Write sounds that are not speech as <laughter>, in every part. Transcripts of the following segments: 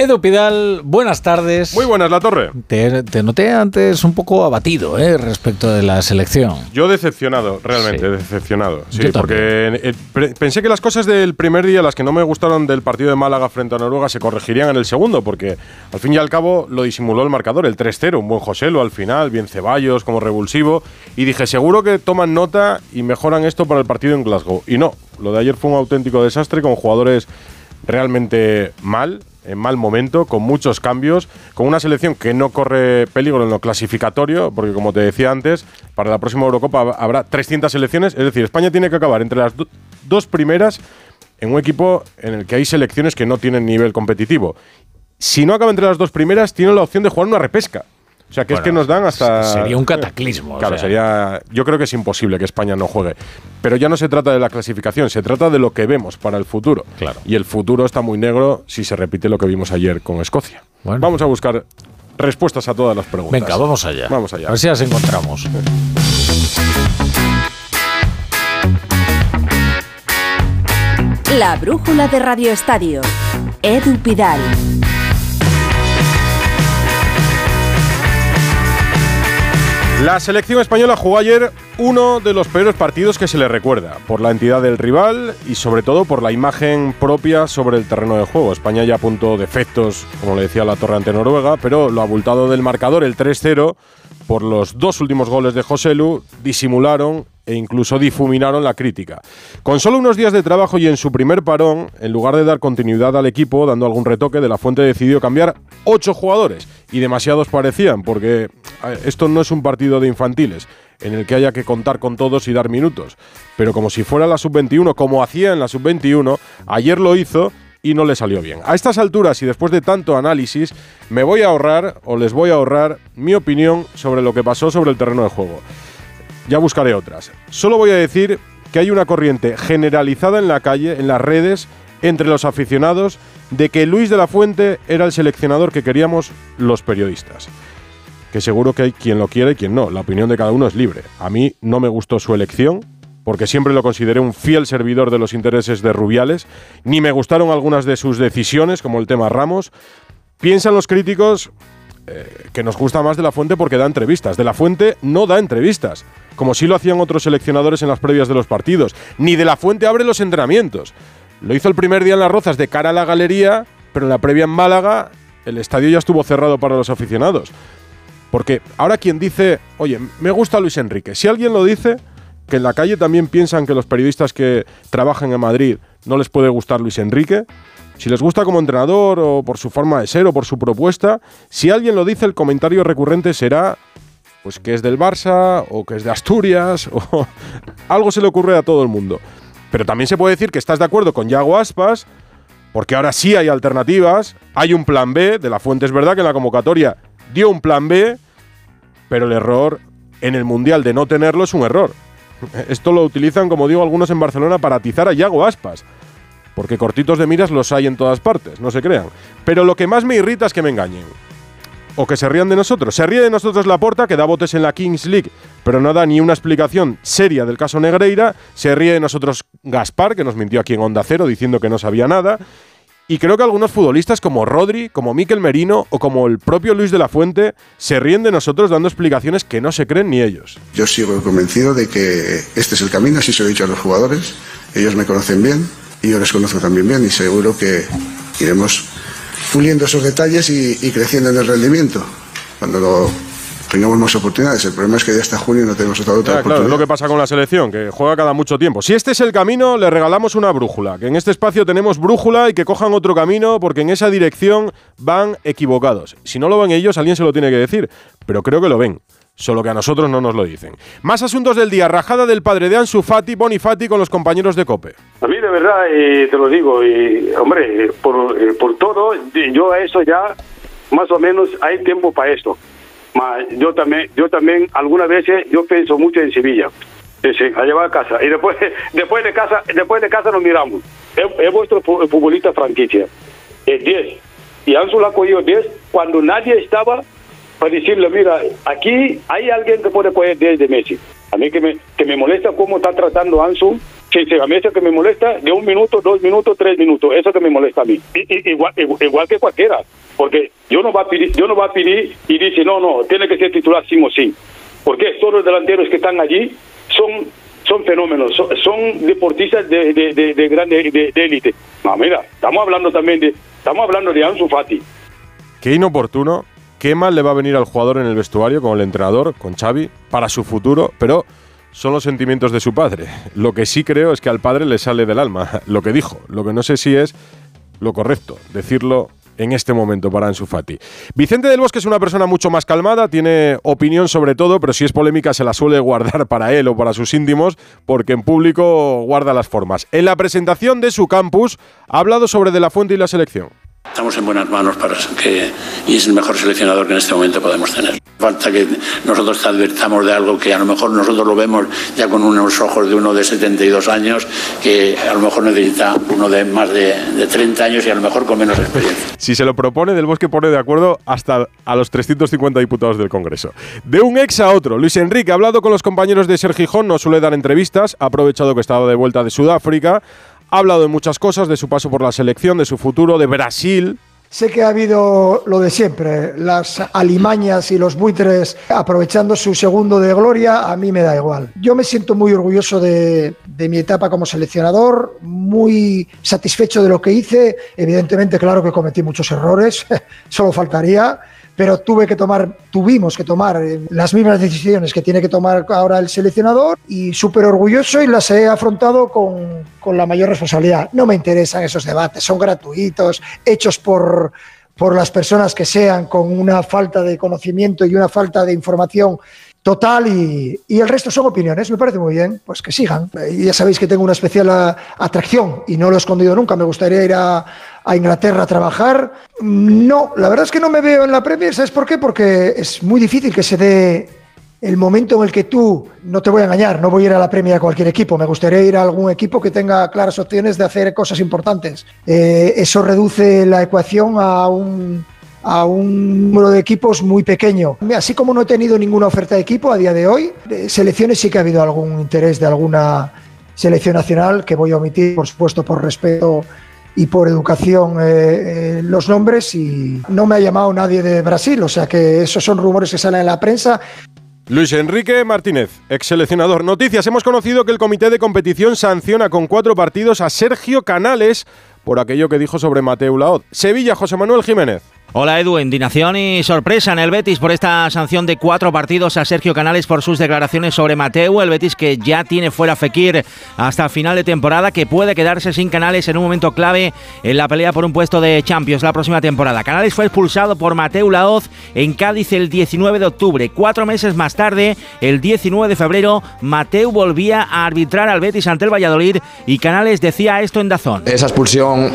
Edu Pidal, buenas tardes. Muy buenas, La Torre. Te, noté antes un poco abatido ¿eh? respecto de la selección. Yo decepcionado, realmente, decepcionado. Sí, porque eh, pensé que las cosas del primer día, las que no me gustaron del partido de Málaga frente a Noruega, se corregirían en el segundo, porque al fin y al cabo lo disimuló el marcador, el 3-0, un buen Joselo al final, bien Ceballos como revulsivo, y dije, seguro que toman nota y mejoran esto para el partido en Glasgow. Y no, lo de ayer fue un auténtico desastre con jugadores realmente mal, en mal momento, con muchos cambios, con una selección que no corre peligro en lo clasificatorio, porque como te decía antes, para la próxima Eurocopa habrá 300 selecciones, es decir, España tiene que acabar entre las dos primeras en un equipo en el que hay selecciones que no tienen nivel competitivo. Si no acaba entre las dos primeras, tiene la opción de jugar una repesca. O sea, que es que nos dan hasta. Sería un cataclismo. <laughs> Claro, sería. Yo creo que es imposible que España no juegue. Pero ya no se trata de la clasificación, se trata de lo que vemos para el futuro. Claro. Y el futuro está muy negro si se repite lo que vimos ayer con Escocia. Vamos a buscar respuestas a todas las preguntas. Venga, vamos allá. Vamos allá. A ver si las encontramos. La brújula de Radio Estadio. Edu Pidal. La selección española jugó ayer uno de los peores partidos que se le recuerda, por la entidad del rival y sobre todo por la imagen propia sobre el terreno de juego. España ya apuntó defectos, como le decía la torre ante Noruega, pero lo abultado del marcador, el 3-0, por los dos últimos goles de Joselu, disimularon e incluso difuminaron la crítica. Con solo unos días de trabajo y en su primer parón, en lugar de dar continuidad al equipo, dando algún retoque, De La Fuente decidió cambiar ocho jugadores y demasiados parecían, porque esto no es un partido de infantiles en el que haya que contar con todos y dar minutos. Pero como si fuera la sub-21, como hacía en la sub-21, ayer lo hizo y no le salió bien. A estas alturas y después de tanto análisis, me voy a ahorrar o les voy a ahorrar mi opinión sobre lo que pasó sobre el terreno de juego. Ya buscaré otras. Solo voy a decir que hay una corriente generalizada en la calle, en las redes, entre los aficionados, de que Luis de la Fuente era el seleccionador que queríamos los periodistas. Que seguro que hay quien lo quiere y quien no. La opinión de cada uno es libre. A mí no me gustó su elección, porque siempre lo consideré un fiel servidor de los intereses de Rubiales, ni me gustaron algunas de sus decisiones, como el tema Ramos. Piensan los críticos eh, que nos gusta más de la Fuente porque da entrevistas. De la Fuente no da entrevistas, como sí lo hacían otros seleccionadores en las previas de los partidos. Ni de la Fuente abre los entrenamientos. Lo hizo el primer día en Las Rozas de cara a la galería, pero en la previa en Málaga el estadio ya estuvo cerrado para los aficionados. Porque ahora quien dice, oye, me gusta Luis Enrique, si alguien lo dice, que en la calle también piensan que los periodistas que trabajan en Madrid no les puede gustar Luis Enrique, si les gusta como entrenador o por su forma de ser o por su propuesta, si alguien lo dice, el comentario recurrente será pues que es del Barça o que es de Asturias <laughs> o algo se le ocurre a todo el mundo. Pero también se puede decir que estás de acuerdo con Yago Aspas, porque ahora sí hay alternativas, hay un plan B, de la fuente es verdad que en la convocatoria dio un plan B, pero el error en el Mundial de no tenerlo es un error. <laughs> Esto lo utilizan, como digo, algunos en Barcelona para atizar a Yago Aspas. Porque cortitos de miras los hay en todas partes, no se crean. Pero lo que más me irrita es que me engañen. O que se rían de nosotros. Se ríe de nosotros la porta, que da botes en la Kings League, pero no da ni una explicación seria del caso Negreira. Se ríe de nosotros Gaspar, que nos mintió aquí en Onda Cero diciendo que no sabía nada. Y creo que algunos futbolistas como Rodri, como Miquel Merino o como el propio Luis de la Fuente se ríen de nosotros dando explicaciones que no se creen ni ellos. Yo sigo convencido de que este es el camino, así se lo he dicho a los jugadores. Ellos me conocen bien y yo les conozco también bien y seguro que iremos puliendo esos detalles y, creciendo en el rendimiento. Cuando lo tengamos más oportunidades. El problema es que ya hasta junio no tenemos otra. Claro, es lo que pasa con la selección, que juega cada mucho tiempo. Si este es el camino, le regalamos una brújula. Que en este espacio tenemos brújula y que cojan otro camino porque en esa dirección van equivocados. Si no lo ven ellos, alguien se lo tiene que decir. Pero creo que lo ven solo que a nosotros no nos lo dicen. Más asuntos del día, rajada del padre de Ansu Fati, Bonifati con los compañeros de COPE. A mí de verdad, te lo digo, y, hombre, por, eh, por todo, yo a eso ya, más o menos, hay tiempo para esto yo también, yo también algunas veces yo pienso mucho en Sevilla, a llevar a casa y después, <laughs> después de casa, después de casa nos miramos. Es, vuestro futbolista franquicia, es 10 y Ansu la ha cogido 10 cuando nadie estaba para decirle, mira, aquí hay alguien que puede poner 10 de Messi. A mí que me, que me molesta cómo está tratando Ansu mí eso que me molesta de un minuto, dos minutos, tres minutos, eso que me molesta a mí. igual, igual, que cualquiera, porque yo no va a pedir, yo no va a pedir y dice, no, no, tiene que ser titular sí o sí. Porque todos los delanteros que están allí son son fenómenos, son, deportistas de, de, de, de grande de élite. No, mira, estamos hablando también de, estamos hablando de Ansu Fati. Qué inoportuno, qué mal le va a venir al jugador en el vestuario con el entrenador, con Xavi, para su futuro, pero son los sentimientos de su padre. Lo que sí creo es que al padre le sale del alma <laughs> lo que dijo. Lo que no sé si es lo correcto, decirlo en este momento para Ansu Fati. Vicente del Bosque es una persona mucho más calmada, tiene opinión sobre todo, pero si es polémica se la suele guardar para él o para sus íntimos, porque en público guarda las formas. En la presentación de su campus ha hablado sobre De La Fuente y la selección. Estamos en buenas manos para que y es el mejor seleccionador que en este momento podemos tener. Falta que nosotros te advertamos de algo que a lo mejor nosotros lo vemos ya con unos ojos de uno de 72 años, que a lo mejor necesita uno de más de, de 30 años y a lo mejor con menos experiencia. Si se lo propone, Del Bosque pone de acuerdo hasta a los 350 diputados del Congreso. De un ex a otro, Luis Enrique ha hablado con los compañeros de Sergio Gijón, no suele dar entrevistas, ha aprovechado que estaba de vuelta de Sudáfrica, ha hablado de muchas cosas, de su paso por la selección, de su futuro, de Brasil. Sé que ha habido lo de siempre, las alimañas y los buitres aprovechando su segundo de gloria, a mí me da igual. Yo me siento muy orgulloso de, de, mi etapa como seleccionador, muy satisfecho de lo que hice. Evidentemente, claro que cometí muchos errores, <laughs> solo faltaría pero tuve que tomar, tuvimos que tomar eh, las mismas decisiones que tiene que tomar ahora el seleccionador y súper orgulloso y las he afrontado con, con la mayor responsabilidad. No me interesan esos debates, son gratuitos, hechos por, por las personas que sean, con una falta de conocimiento y una falta de información total y, y, el resto son opiniones, me parece muy bien, pues que sigan. Ya sabéis que tengo una especial atracción y no lo he escondido nunca, me gustaría ir a, a, Inglaterra a trabajar. No, la verdad es que no me veo en la Premier, ¿sabes por qué? Porque es muy difícil que se dé el momento en el que tú, no te voy a engañar, no voy a ir a la Premier a cualquier equipo, me gustaría ir a algún equipo que tenga claras opciones de hacer cosas importantes. Eh, eso reduce la ecuación a un a un número de equipos muy pequeño. Así como no he tenido ninguna oferta de equipo a día de hoy, selecciones sí que ha habido algún interés de alguna selección nacional que voy a omitir, por supuesto, por respeto y por educación eh, eh, los nombres y no me ha llamado nadie de Brasil, o sea que esos son rumores que salen en la prensa. Luis Enrique Martínez, ex seleccionador. Noticias, hemos conocido que el comité de competición sanciona con cuatro partidos a Sergio Canales por aquello que dijo sobre Mateo Laoz. Sevilla, José Manuel Jiménez. Hola Edu, indignación y sorpresa en el Betis por esta sanción de cuatro partidos a Sergio Canales por sus declaraciones sobre Mateo, el Betis que ya tiene fuera Fekir hasta final de temporada, que puede quedarse sin Canales en un momento clave en la pelea por un puesto de Champions la próxima temporada. Canales fue expulsado por Mateo Laoz en Cádiz el 19 de octubre. Cuatro meses más tarde, el 19 de febrero, Mateo volvía a arbitrar al Betis ante el Valladolid y Canales decía esto en Dazón. Esa expulsión,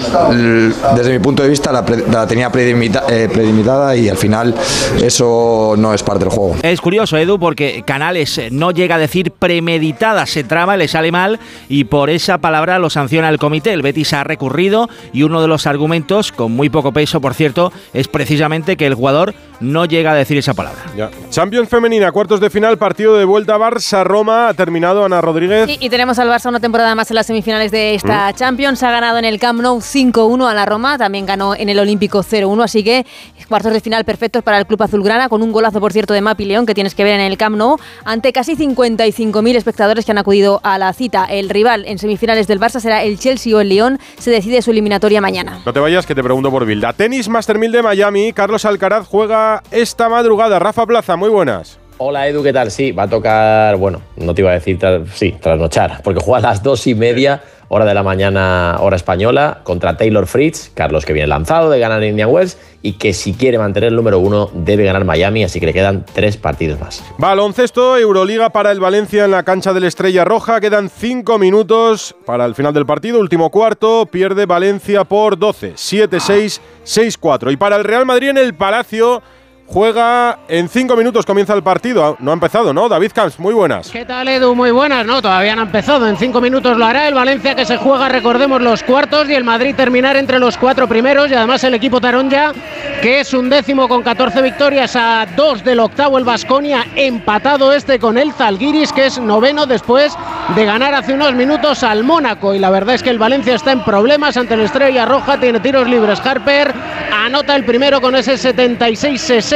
desde mi punto de vista, la, tenía predimitado eh, prelimitada y al final eso no es parte del juego. Es curioso, Edu, porque Canales no llega a decir premeditada, se traba, le sale mal y por esa palabra lo sanciona el comité. El Betis ha recurrido y uno de los argumentos, con muy poco peso, por cierto, es precisamente que el jugador no llega a decir esa palabra. Ya. Champions femenina, cuartos de final, partido de vuelta Barça-Roma. Ha terminado Ana Rodríguez. Sí, y tenemos al Barça una temporada más en las semifinales de esta ¿Mm? Champions. Ha ganado en el Camp Nou 5-1 a la Roma, también ganó en el Olímpico 0-1, así que cuartos de final perfectos para el club azulgrana, con un golazo, por cierto, de Mapi León, que tienes que ver en el Camp Nou, ante casi 55.000 espectadores que han acudido a la cita. El rival en semifinales del Barça será el Chelsea o el León. Se decide su eliminatoria mañana. No te vayas, que te pregunto por Bilda. Tenis Master 1000 de Miami. Carlos Alcaraz juega esta madrugada. Rafa Plaza, muy buenas. Hola Edu, ¿qué tal? Sí, va a tocar, bueno, no te iba a decir, sí, trasnochar, porque juega a las dos y media hora de la mañana, hora española, contra Taylor Fritz, Carlos que viene lanzado de ganar Indian Wells y que si quiere mantener el número uno debe ganar Miami, así que le quedan tres partidos más. Baloncesto, Euroliga para el Valencia en la cancha de la Estrella Roja, quedan cinco minutos para el final del partido, último cuarto, pierde Valencia por 12, 7-6, 6-4 y para el Real Madrid en el Palacio Juega en cinco minutos, comienza el partido. No ha empezado, ¿no? David Camps, muy buenas. ¿Qué tal, Edu? Muy buenas. No, todavía no ha empezado. En cinco minutos lo hará el Valencia que se juega, recordemos, los cuartos y el Madrid terminar entre los cuatro primeros. Y además el equipo Taronja, que es un décimo con 14 victorias a dos del octavo el Vasconia, empatado este con el Zalgiris, que es noveno después de ganar hace unos minutos al Mónaco. Y la verdad es que el Valencia está en problemas ante la Estrella Roja, tiene tiros libres. Harper anota el primero con ese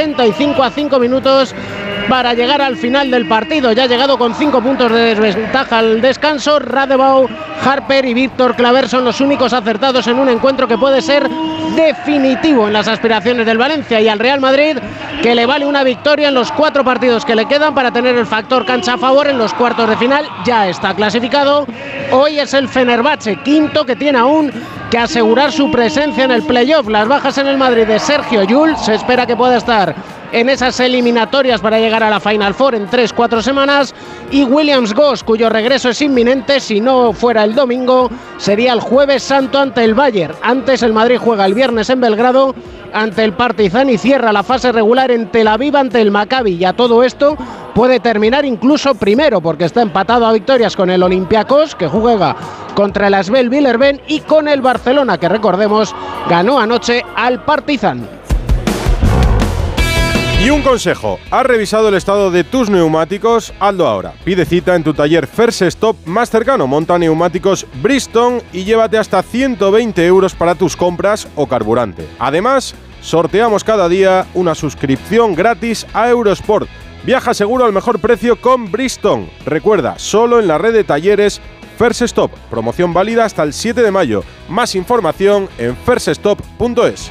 76-65 a 5 minutos para llegar al final del partido. Ya ha llegado con 5 puntos de desventaja al descanso. Radebau, Harper y Víctor Claver son los únicos acertados en un encuentro que puede ser definitivo en las aspiraciones del Valencia y al Real Madrid que le vale una victoria en los cuatro partidos que le quedan para tener el factor cancha a favor en los cuartos de final. Ya está clasificado. Hoy es el Fenerbahce, quinto que tiene aún que asegurar su presencia en el playoff. Las bajas en el Madrid de Sergio Yul se espera que pueda estar en esas eliminatorias para llegar a la Final Four en 3-4 semanas. Y Williams Goss, cuyo regreso es inminente, si no fuera el domingo, sería el jueves santo ante el Bayern. Antes el Madrid juega el viernes en Belgrado ante el Partizan y cierra la fase regular en Tel Aviv ante el Maccabi. Y a todo esto puede terminar incluso primero porque está empatado a victorias con el Olympiacos que juega contra el Asbel Villerben y con el Barcelona que recordemos ganó anoche al Partizan. Y un consejo, ¿has revisado el estado de tus neumáticos? Hazlo ahora. Pide cita en tu taller First Stop más cercano. Monta neumáticos Bristol y llévate hasta 120 euros para tus compras o carburante. Además, sorteamos cada día una suscripción gratis a Eurosport. Viaja seguro al mejor precio con Bristol. Recuerda, solo en la red de talleres First Stop. Promoción válida hasta el 7 de mayo. Más información en firststop.es.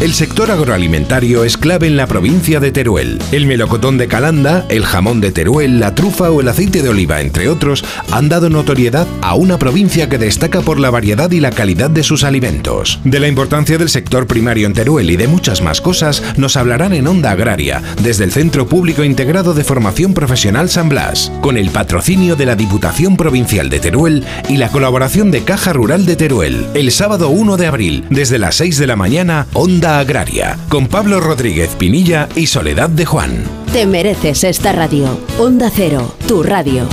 El sector agroalimentario es clave en la provincia de Teruel. El melocotón de Calanda, el jamón de Teruel, la trufa o el aceite de oliva, entre otros, han dado notoriedad a una provincia que destaca por la variedad y la calidad de sus alimentos. De la importancia del sector primario en Teruel y de muchas más cosas nos hablarán en Onda Agraria, desde el Centro Público Integrado de Formación Profesional San Blas, con el patrocinio de la Diputación Provincial de Teruel y la colaboración de Caja Rural de Teruel. El sábado 1 de abril, desde las 6 de la mañana, Onda Agraria, con Pablo Rodríguez Pinilla y Soledad de Juan. Te mereces esta radio. Onda Cero, tu radio.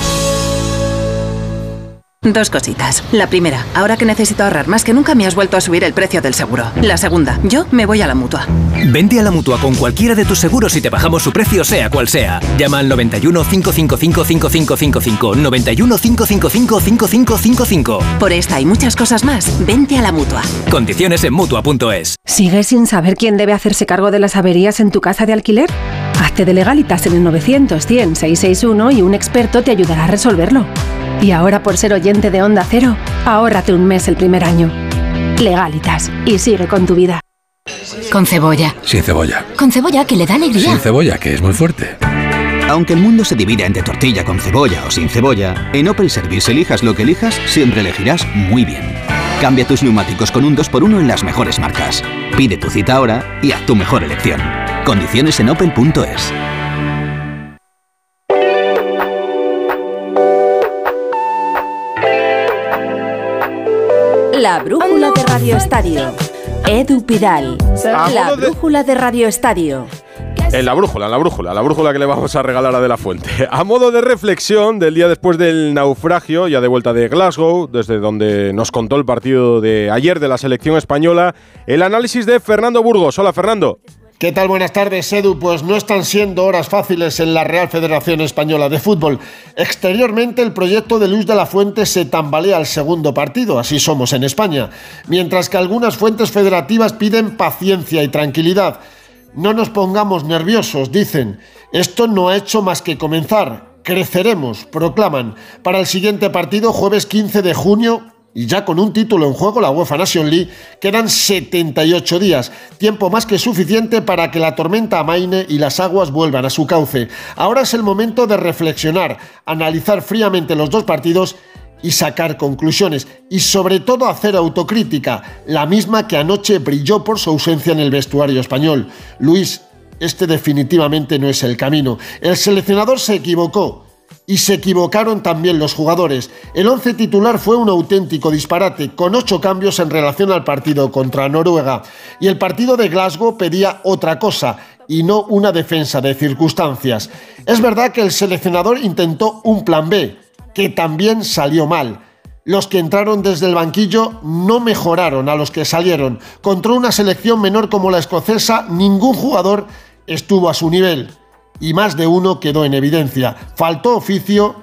Dos cositas. La primera, ahora que necesito ahorrar más que nunca me has vuelto a subir el precio del seguro. La segunda, yo me voy a la mutua. Vente a la mutua con cualquiera de tus seguros y te bajamos su precio, sea cual sea. Llama al 91 555 5555. 91 555 5555. Por esta y muchas cosas más, vente a la mutua. Condiciones en mutua.es. ¿Sigues sin saber quién debe hacerse cargo de las averías en tu casa de alquiler? Hazte de legalitas en el 900 100 661 y un experto te ayudará a resolverlo. Y ahora por ser oyente de Onda Cero, ahórrate un mes el primer año. Legalitas y sigue con tu vida. Con cebolla. Sin cebolla. Con cebolla que le da alegría. Sin cebolla, que es muy fuerte. Aunque el mundo se divida entre tortilla con cebolla o sin cebolla, en Opel Service elijas lo que elijas, siempre elegirás muy bien. Cambia tus neumáticos con un 2x1 en las mejores marcas. Pide tu cita ahora y haz tu mejor elección. Condiciones en opel.es. La brújula de Radio Estadio. Edu Pidal. A La brújula de Radio Estadio. En la brújula, en la brújula, la brújula que le vamos a regalar a De La Fuente. <laughs> A modo de reflexión del día después del naufragio, ya de vuelta de Glasgow, desde donde nos contó el partido de ayer de la selección española, el análisis de Fernando Burgos. Hola, Fernando. ¿Qué tal? Buenas tardes, Edu. Pues no están siendo horas fáciles en la Real Federación Española de Fútbol. Exteriormente, el proyecto de Luis de la Fuente se tambalea al segundo partido, así somos en España, mientras que algunas fuentes federativas piden paciencia y tranquilidad. No nos pongamos nerviosos, dicen. Esto no ha hecho más que comenzar. Creceremos, proclaman. Para el siguiente partido, jueves 15 de junio, y ya con un título en juego, la UEFA Nation League, quedan 78 días, tiempo más que suficiente para que la tormenta amaine y las aguas vuelvan a su cauce. Ahora es el momento de reflexionar, analizar fríamente los dos partidos y sacar conclusiones, y sobre todo hacer autocrítica, la misma que anoche brilló por su ausencia en el vestuario español. Luis, este definitivamente no es el camino. El seleccionador se equivocó y se equivocaron también los jugadores. El once titular fue un auténtico disparate, con ocho cambios en relación al partido contra Noruega. Y el partido de Glasgow pedía otra cosa, y no una defensa de circunstancias. Es verdad que el seleccionador intentó un plan B, que también salió mal. Los que entraron desde el banquillo no mejoraron a los que salieron. Contra una selección menor como la escocesa, ningún jugador estuvo a su nivel y más de uno quedó en evidencia. Faltó oficio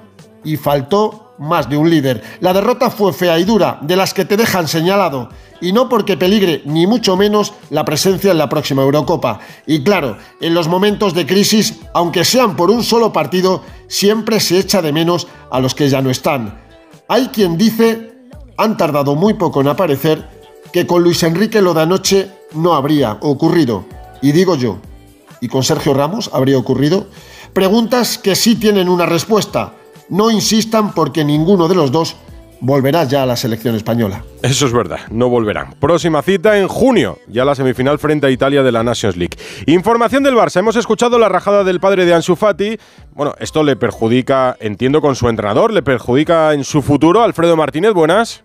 y faltó más de un líder. La derrota fue fea y dura, de las que te dejan señalado, y no porque peligre ni mucho menos la presencia en la próxima Eurocopa. Y claro, en los momentos de crisis, aunque sean por un solo partido, siempre se echa de menos a los que ya no están. Hay quien dice, han tardado muy poco en aparecer, que con Luis Enrique lo de anoche no habría ocurrido. Y digo yo, y con Sergio Ramos habría ocurrido? Preguntas que sí tienen una respuesta. No insistan porque ninguno de los dos volverá ya a la selección española. Eso es verdad, no volverán. Próxima cita en junio, ya la semifinal frente a Italia de la Nations League. Información del Barça, hemos escuchado la rajada del padre de Ansu Fati. Bueno, esto le perjudica, entiendo, con su entrenador, le perjudica en su futuro. Alfredo Martínez, buenas.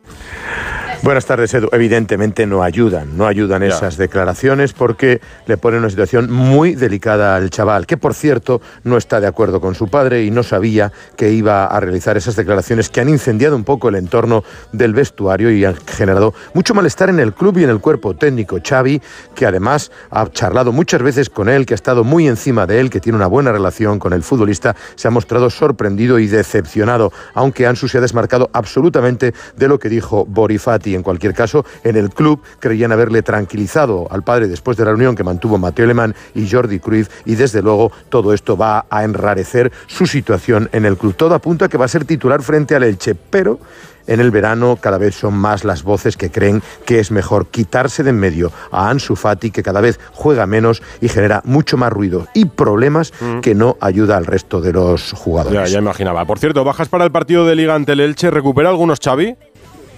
Buenas tardes, Edu. Evidentemente no ayudan, no ayudan esas declaraciones porque le ponen una situación muy delicada al chaval, que por cierto no está de acuerdo con su padre y no sabía que iba a realizar esas declaraciones que han incendiado un poco el entorno del vestuario y han generado mucho malestar en el club y en el cuerpo técnico. Xavi, que además ha charlado muchas veces con él, que ha estado muy encima de él, que tiene una buena relación con el futbolista, se ha mostrado sorprendido y decepcionado, aunque Ansu se ha desmarcado absolutamente de lo que dijo Borifati. En cualquier caso, en el club creían haberle tranquilizado al padre después de la reunión que mantuvo Mateo Alemán y Jordi Cruyff y desde luego todo esto va a enrarecer su situación en el club. Todo apunta a que va a ser titular frente al Elche, pero en el verano cada vez son más las voces que creen que es mejor quitarse de en medio a Ansu Fati, que cada vez juega menos y genera mucho más ruido y problemas que no ayuda al resto de los jugadores. Ya, ya imaginaba. Por cierto, bajas para el partido de Liga ante el Elche, ¿recupera algunos Xavi?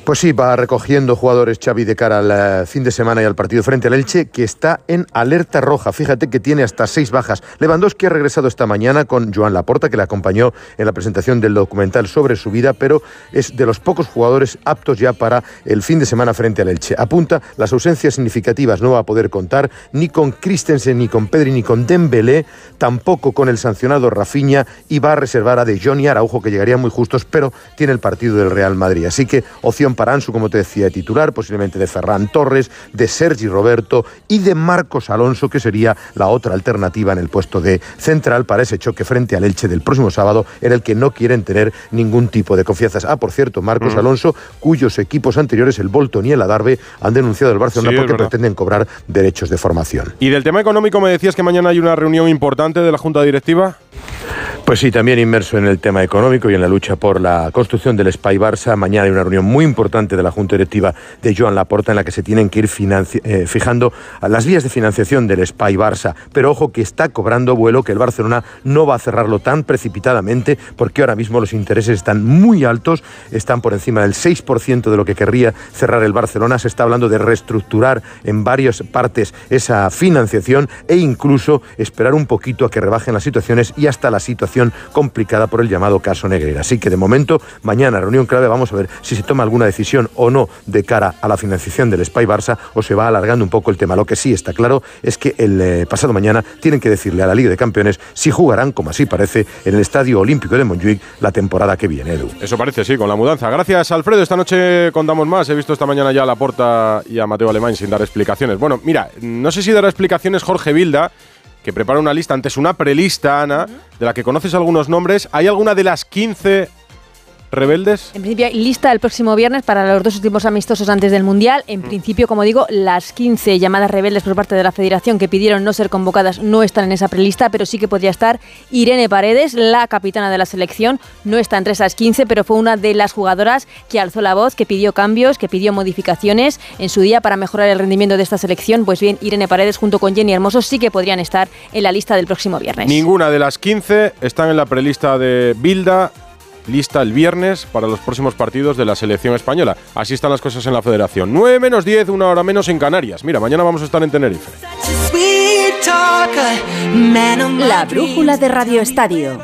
Pues sí, va recogiendo jugadores Xavi de cara al eh, fin de semana y al partido frente al Elche, que está en alerta roja. Fíjate que tiene hasta seis bajas. Lewandowski ha regresado esta mañana con Joan Laporta, que le acompañó en la presentación del documental sobre su vida, pero es de los pocos jugadores aptos ya para el fin de semana frente al Elche. Apunta las ausencias significativas, no va a poder contar ni con Christensen, ni con Pedri, ni con Dembélé, tampoco con el sancionado Rafinha y va a reservar a De Jong y Araujo, que llegarían muy justos, pero tiene el partido del Real Madrid. Así que opción para Ansu, como te decía, de titular, posiblemente de Ferran Torres, de Sergi Roberto y de Marcos Alonso, que sería la otra alternativa en el puesto de central para ese choque frente al Elche del próximo sábado, en el que no quieren tener ningún tipo de confianza. Ah, por cierto, Marcos Mm. Alonso, cuyos equipos anteriores, el Bolton y el Adarve, han denunciado al Barcelona Sí, porque pretenden cobrar derechos de formación. Y del tema económico me decías que mañana hay una reunión importante de la Junta Directiva. Pues sí, también inmerso en el tema económico y en la lucha por la construcción del Spy Barça. Mañana hay una reunión muy importante de la Junta Directiva de Joan Laporta en la que se tienen que ir eh, fijando las vías de financiación del Spy Barça. Pero ojo que está cobrando vuelo, que el Barcelona no va a cerrarlo tan precipitadamente porque ahora mismo los intereses están muy altos, están por encima del 6% de lo que querría cerrar el Barcelona. Se está hablando de reestructurar en varias partes esa financiación e incluso esperar un poquito a que rebajen las situaciones y hasta la situación complicada por el llamado caso Negreira. Así que de momento, mañana reunión clave, vamos a ver si se toma alguna decisión o no de cara a la financiación del Spy Barça o se va alargando un poco el tema. Lo que sí está claro es que el eh, pasado mañana tienen que decirle a la Liga de Campeones si jugarán, como así parece, en el Estadio Olímpico de Montjuic la temporada que viene, Edu. Eso parece, sí, con la mudanza. Gracias, Alfredo. Esta noche contamos más. He visto esta mañana ya a Laporta y a Mateo Alemán sin dar explicaciones. Bueno, mira, no sé si dará explicaciones Jorge Vilda, que prepara una lista, antes una prelista, Ana, de la que conoces algunos nombres. ¿Hay alguna de las 15 rebeldes? En principio lista el próximo viernes para los dos últimos amistosos antes del Mundial. En principio, como digo, las 15 llamadas rebeldes por parte de la Federación que pidieron no ser convocadas no están en esa prelista, pero sí que podría estar Irene Paredes, la capitana de la selección. No está entre esas 15, pero fue una de las jugadoras que alzó la voz, que pidió cambios, que pidió modificaciones en su día para mejorar el rendimiento de esta selección. Pues bien, Irene Paredes junto con Jenny Hermoso sí que podrían estar en la lista del próximo viernes. Ninguna de las 15 están en la prelista de Bilda, lista el viernes para los próximos partidos de la selección española. Así están las cosas en la federación. 9 menos 10, una hora menos en Canarias. Mira, mañana vamos a estar en Tenerife. La brújula de Radio Estadio.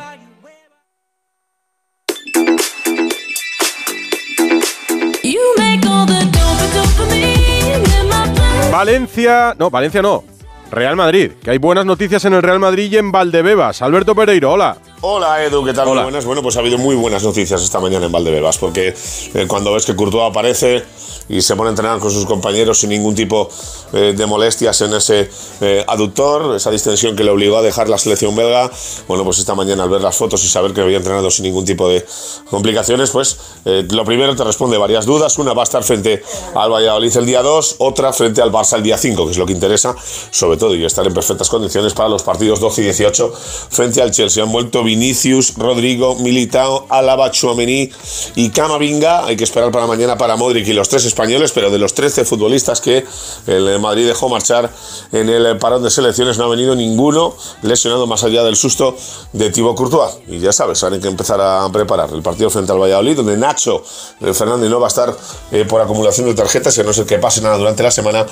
Valencia, no, Valencia no. Real Madrid, que hay buenas noticias en el Real Madrid y en Valdebebas. Alberto Pereiro, hola. Hola Edu, ¿qué tal? Muy buenas. Bueno, pues ha habido muy buenas noticias esta mañana en Valdebebas, porque eh, cuando ves que Courtois aparece y se pone a entrenar con sus compañeros sin ningún tipo eh, de molestias en ese eh, aductor, esa distensión que le obligó a dejar la selección belga, bueno, pues esta mañana al ver las fotos y saber que había entrenado sin ningún tipo de complicaciones, pues lo primero te responde varias dudas. Una va a estar frente al Valladolid el día 2, otra frente al Barça el día 5, que es lo que interesa, sobre todo, y estar en perfectas condiciones para los partidos 12 y 18 frente al Chelsea. Han vuelto Vinicius, Rodrigo, Militao, Alaba, Chuamení y Camavinga. Hay que esperar para mañana para Modric y los tres españoles, pero de los 13 futbolistas que el Madrid dejó marchar en el parón de selecciones no ha venido ninguno lesionado más allá del susto de Thibaut Courtois. Y ya sabes, hay que empezar a preparar el partido frente al Valladolid, donde Nacho eh, Fernández no va a estar eh, por acumulación de tarjetas, a no ser que pase nada durante la semana,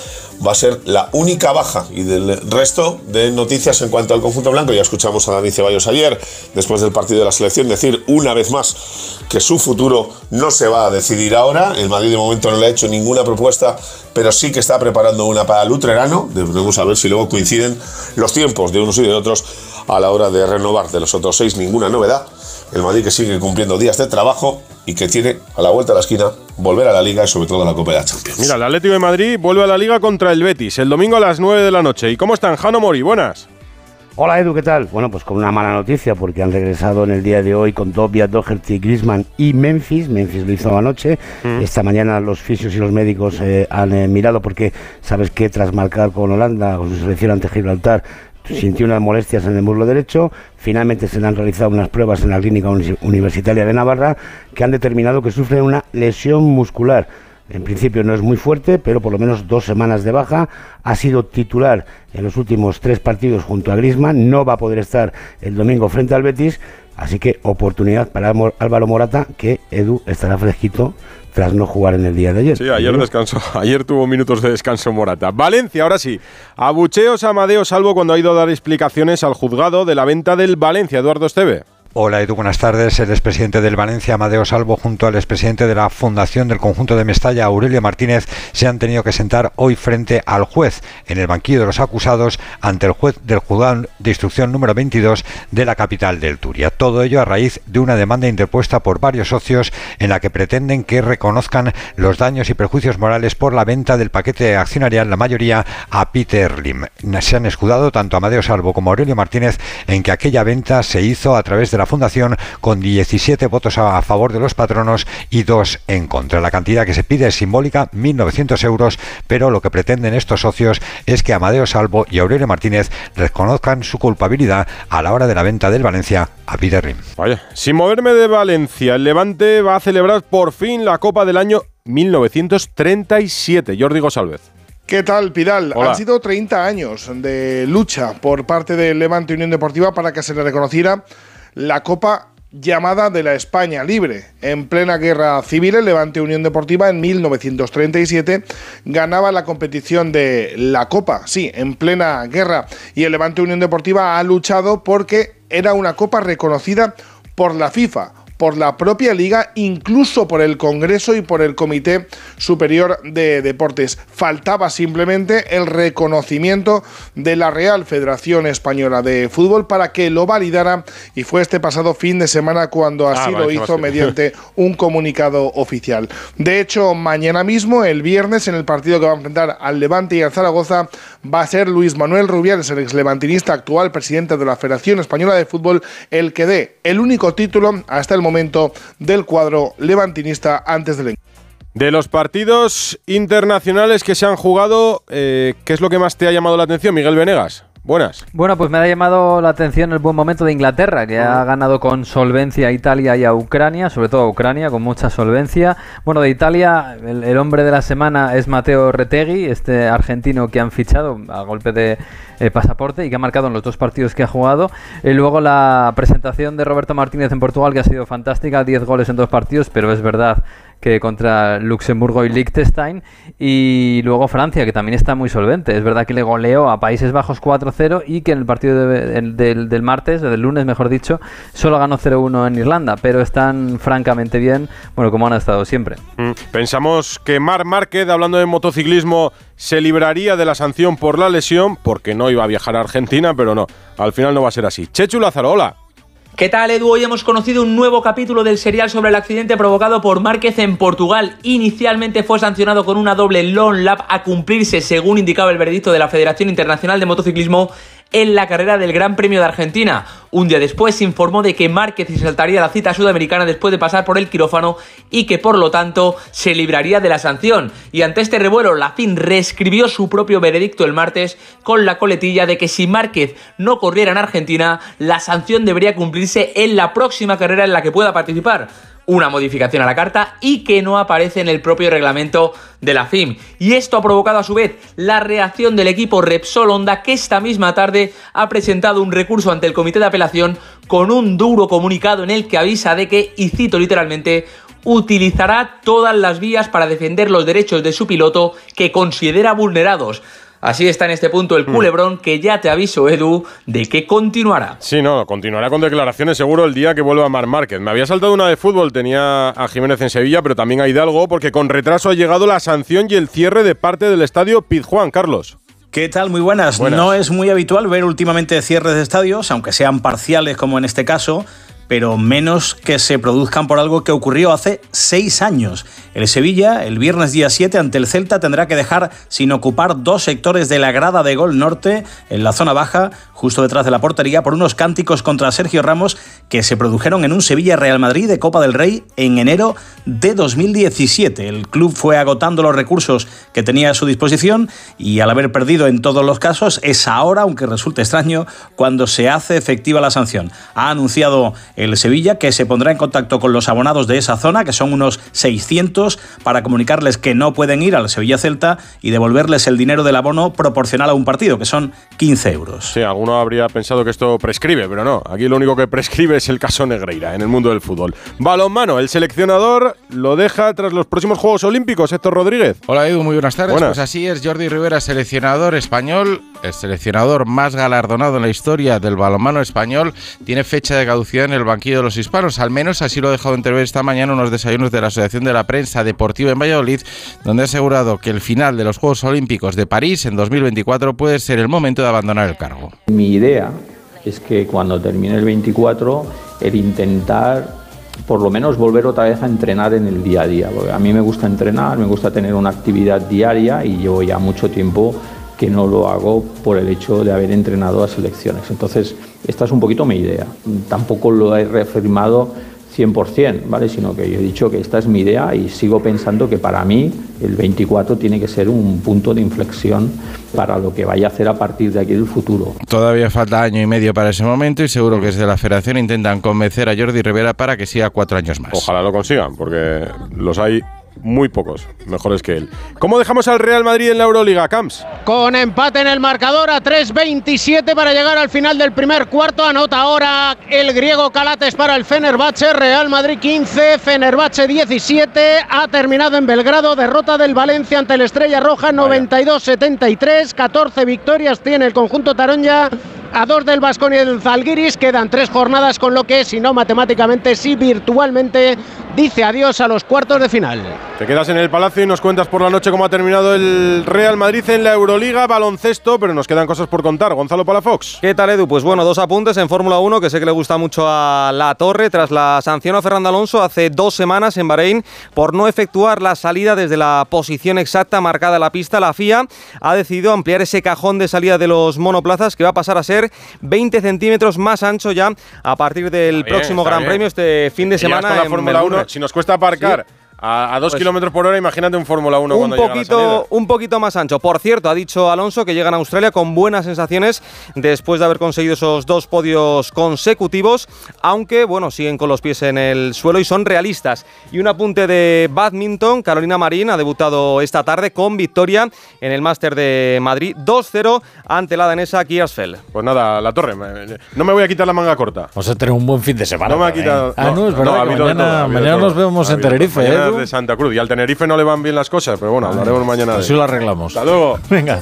va a ser la única baja. Y del resto de noticias en cuanto al conjunto blanco, ya escuchamos a Dani Ceballos ayer, después del partido de la selección, decir una vez más que su futuro no se va a decidir ahora. El Madrid de momento no le ha hecho ninguna propuesta, pero sí que está preparando una para Lutrerano. Debemos saber si luego coinciden los tiempos de unos y de otros a la hora de renovar. De los otros seis, ninguna novedad. El Madrid que sigue cumpliendo días de trabajo y que tiene a la vuelta de la esquina volver a la Liga y sobre todo a la Copa de la Champions. Mira, el Atlético de Madrid vuelve a la Liga contra el Betis el domingo a las 9 de la noche. ¿Y cómo están, Jano Mori? Buenas. Hola Edu, ¿qué tal? Bueno, pues con una mala noticia porque han regresado en el día de hoy con Dobia, Doherty, Griezmann y Memphis. Memphis lo hizo anoche. Mm. Esta mañana los fisios y los médicos eh, han eh, mirado porque sabes que tras marcar con Holanda, con su selección ante Gibraltar, sintió unas molestias en el muslo derecho. Finalmente se le han realizado unas pruebas en la clínica Uni- universitaria de Navarra que han determinado que sufre una lesión muscular. En principio no es muy fuerte, pero por lo menos dos semanas de baja. Ha sido titular en los últimos tres partidos junto a Griezmann. No va a poder estar el domingo frente al Betis. Así que oportunidad para Álvaro Morata, que Edu estará fresquito tras no jugar en el día de ayer. Sí, ayer descansó. <laughs> Ayer tuvo minutos de descanso Morata. Valencia, ahora sí. Abucheos a Amadeo Salvo cuando ha ido a dar explicaciones al juzgado de la venta del Valencia, Eduardo Esteve. Hola Edu, buenas tardes. El expresidente del Valencia, Amadeo Salvo, junto al expresidente de la Fundación del Conjunto de Mestalla, Aurelio Martínez, se han tenido que sentar hoy frente al juez en el banquillo de los acusados ante el juez del juzgado de instrucción número 22 de la capital del Turia. Todo ello a raíz de una demanda interpuesta por varios socios en la que pretenden que reconozcan los daños y perjuicios morales por la venta del paquete accionarial, la mayoría, a Peter Lim. Se han escudado tanto Amadeo Salvo como Aurelio Martínez en que aquella venta se hizo a través de la Fundación con 17 votos a favor de los patronos y dos en contra. La cantidad que se pide es simbólica, 1.900 euros, pero lo que pretenden estos socios es que Amadeo Salvo y Aurelio Martínez reconozcan su culpabilidad a la hora de la venta del Valencia a Peter. Vaya, sin moverme de Valencia, el Levante va a celebrar por fin la Copa del año 1937. Jordi González. ¿Qué tal, Pidal? Hola. Han sido 30 años de lucha por parte del Levante Unión Deportiva para que se le reconociera la Copa llamada de la España Libre. En plena guerra civil, el Levante Unión Deportiva en 1937 ganaba la competición de la Copa, sí, en plena guerra. Y el Levante Unión Deportiva ha luchado porque era una Copa reconocida por la FIFA por la propia liga, incluso por el Congreso y por el Comité Superior de Deportes. Faltaba simplemente el reconocimiento de la Real Federación Española de Fútbol para que lo validara y fue este pasado fin de semana cuando así Ah, lo vale, hizo mediante <laughs> un comunicado oficial. De hecho, mañana mismo, el viernes, en el partido que va a enfrentar al Levante y al Zaragoza, va a ser Luis Manuel Rubiales, el exlevantinista actual presidente de la Federación Española de Fútbol, el que dé el único título hasta el momento del cuadro levantinista antes del. De los partidos internacionales que se han jugado, eh, ¿qué es lo que más te ha llamado la atención, Miguel Venegas? Buenas. Bueno, pues me ha llamado la atención el buen momento de Inglaterra, que ha ganado con solvencia a Italia y a Ucrania, sobre todo a Ucrania, con mucha solvencia. Bueno, de Italia, el, hombre de la semana es Mateo Retegui, este argentino que han fichado a golpe de eh, pasaporte y que ha marcado en los dos partidos que ha jugado. Y luego la presentación de Roberto Martínez en Portugal, que ha sido fantástica, 10 goles en dos partidos, pero es verdad que contra Luxemburgo y Liechtenstein. Y luego Francia, que también está muy solvente. Es verdad que le goleó a Países Bajos 4-0 1-0 y que en el partido de- del, del- del martes, del lunes mejor dicho, solo ganó 0-1 en Irlanda, pero están francamente bien, bueno, como han estado siempre. Mm, Pensamos que Mar Márquez, hablando de motociclismo, se libraría de la sanción por la lesión, porque no iba a viajar a Argentina, pero no, al final no va a ser así. Chechu Lázaro, hola. ¿Qué tal, Edu? Hoy hemos conocido un nuevo capítulo del serial sobre el accidente provocado por Márquez en Portugal. Inicialmente fue sancionado con una doble long lap a cumplirse, según indicaba el veredicto de la Federación Internacional de Motociclismo, en la carrera del Gran Premio de Argentina. Un día después se informó de que Márquez se saltaría la cita sudamericana después de pasar por el quirófano y que por lo tanto se libraría de la sanción. Y ante este revuelo, la FIN reescribió su propio veredicto el martes con la coletilla de que si Márquez no corriera en Argentina, la sanción debería cumplirse en la próxima carrera en la que pueda participar una modificación a la carta y que no aparece en el propio reglamento de la FIM. Y esto ha provocado a su vez la reacción del equipo Repsol Honda que esta misma tarde ha presentado un recurso ante el comité de apelación con un duro comunicado en el que avisa de que, y cito literalmente, utilizará todas las vías para defender los derechos de su piloto que considera vulnerados. Así está en este punto el culebrón que ya te aviso, Edu, de que continuará. Sí, no, continuará con declaraciones seguro el día que vuelva Mar Márquez. Me había saltado una de fútbol, tenía a Jiménez en Sevilla, pero también a Hidalgo, porque con retraso ha llegado la sanción y el cierre de parte del estadio Pizjuán, Carlos. ¿Qué tal? Muy buenas. Buenas. No es muy habitual ver últimamente cierres de estadios, aunque sean parciales como en este caso, pero menos que se produzcan por algo que ocurrió hace seis años. El Sevilla, el viernes día 7 ante el Celta, tendrá que dejar sin ocupar dos sectores de la grada de Gol Norte, en la zona baja, justo detrás de la portería, por unos cánticos contra Sergio Ramos que se produjeron en un Sevilla-Real Madrid de Copa del Rey en enero de 2017. El club fue agotando los recursos que tenía a su disposición y al haber perdido en todos los casos es ahora, aunque resulte extraño, cuando se hace efectiva la sanción. Ha anunciado el Sevilla que se pondrá en contacto con los abonados de esa zona, que son unos 600, para comunicarles que no pueden ir al Sevilla Celta y devolverles el dinero del abono proporcional a un partido, que son 15 euros. Sí, alguno habría pensado que esto prescribe, pero no. Aquí lo único que prescribe es el caso Negreira en el mundo del fútbol. Balonmano, el seleccionador lo deja tras los próximos Juegos Olímpicos, Héctor Rodríguez. Hola Edu, muy buenas tardes. Buenas. Pues así es, Jordi Rivera, seleccionador español, el seleccionador más galardonado en la historia del balonmano español, tiene fecha de caducidad en el banquillo de los hispanos. Al menos así lo ha dejado entrever esta mañana unos desayunos de la Asociación de la Prensa Deportiva en Valladolid, donde ha asegurado que el final de los Juegos Olímpicos de París en 2024 puede ser el momento de abandonar el cargo. Mi idea es que cuando termine el 24, el intentar por lo menos volver otra vez a entrenar en el día a día. Porque a mí me gusta entrenar, me gusta tener una actividad diaria y llevo ya mucho tiempo que no lo hago por el hecho de haber entrenado a selecciones. Entonces, esta es un poquito mi idea. Tampoco lo he reafirmado 100%, ¿vale? Sino que yo he dicho que esta es mi idea y sigo pensando que para mí el 24 tiene que ser un punto de inflexión para lo que vaya a hacer a partir de aquí del futuro. Todavía falta año y medio para ese momento y seguro que desde la federación intentan convencer a Jordi Rivera para que siga cuatro años más. Ojalá lo consigan, porque los hay muy pocos mejores que él. ¿Cómo dejamos al Real Madrid en la Euroliga, Camps? Con empate en el marcador a 3.27 para llegar al final del primer cuarto. Anota ahora el griego Calates para el Fenerbahce. Real Madrid 15, Fenerbahce 17. Ha terminado en Belgrado. Derrota del Valencia ante el Estrella Roja 92-73. 14 victorias tiene el conjunto Taronja. A dos del Vasconia y del Zalgiris quedan tres jornadas, con lo que, si no matemáticamente, sí virtualmente, dice adiós a los cuartos de final. Te quedas en el Palacio y nos cuentas por la noche cómo ha terminado el Real Madrid en la Euroliga, baloncesto, pero nos quedan cosas por contar. Gonzalo Palafox. ¿Qué tal, Edu? Pues bueno, dos apuntes en Fórmula 1 que sé que le gusta mucho a La Torre tras la sanción a Fernando Alonso hace dos semanas en Bahrein por no efectuar la salida desde la posición exacta marcada en la pista. La FIA ha decidido ampliar ese cajón de salida de los monoplazas que va a pasar a ser 20 centímetros más ancho ya a partir del bien, próximo Gran bien. Premio este fin de semana con la en Fórmula 1, Melbourne. si nos cuesta aparcar Sí. A, a dos Pues- kilómetros por hora, imagínate un Fórmula 1 un cuando llega la salida. poquito, un poquito más ancho. Por cierto, ha dicho Alonso que llegan a Australia con buenas sensaciones después de haber conseguido esos dos podios consecutivos, aunque bueno, siguen con los pies en el suelo y son realistas. Y un apunte de badminton, Carolina Marín ha debutado esta tarde con victoria en el Máster de Madrid 2-0 ante la danesa Kiersfeld. Pues nada, la torre, me- no me voy a quitar la manga corta. Vamos a tener un buen fin de semana. No me ha quitado. Ah, no, es verdad. ha que mañana todo, ha habido de mañana todo. nos vemos Ha en. Tenerife, ¿eh, de Santa Cruz. Y al Tenerife no le van bien las cosas, pero bueno, hablaremos mañana de Así lo arreglamos. Hasta luego. Venga.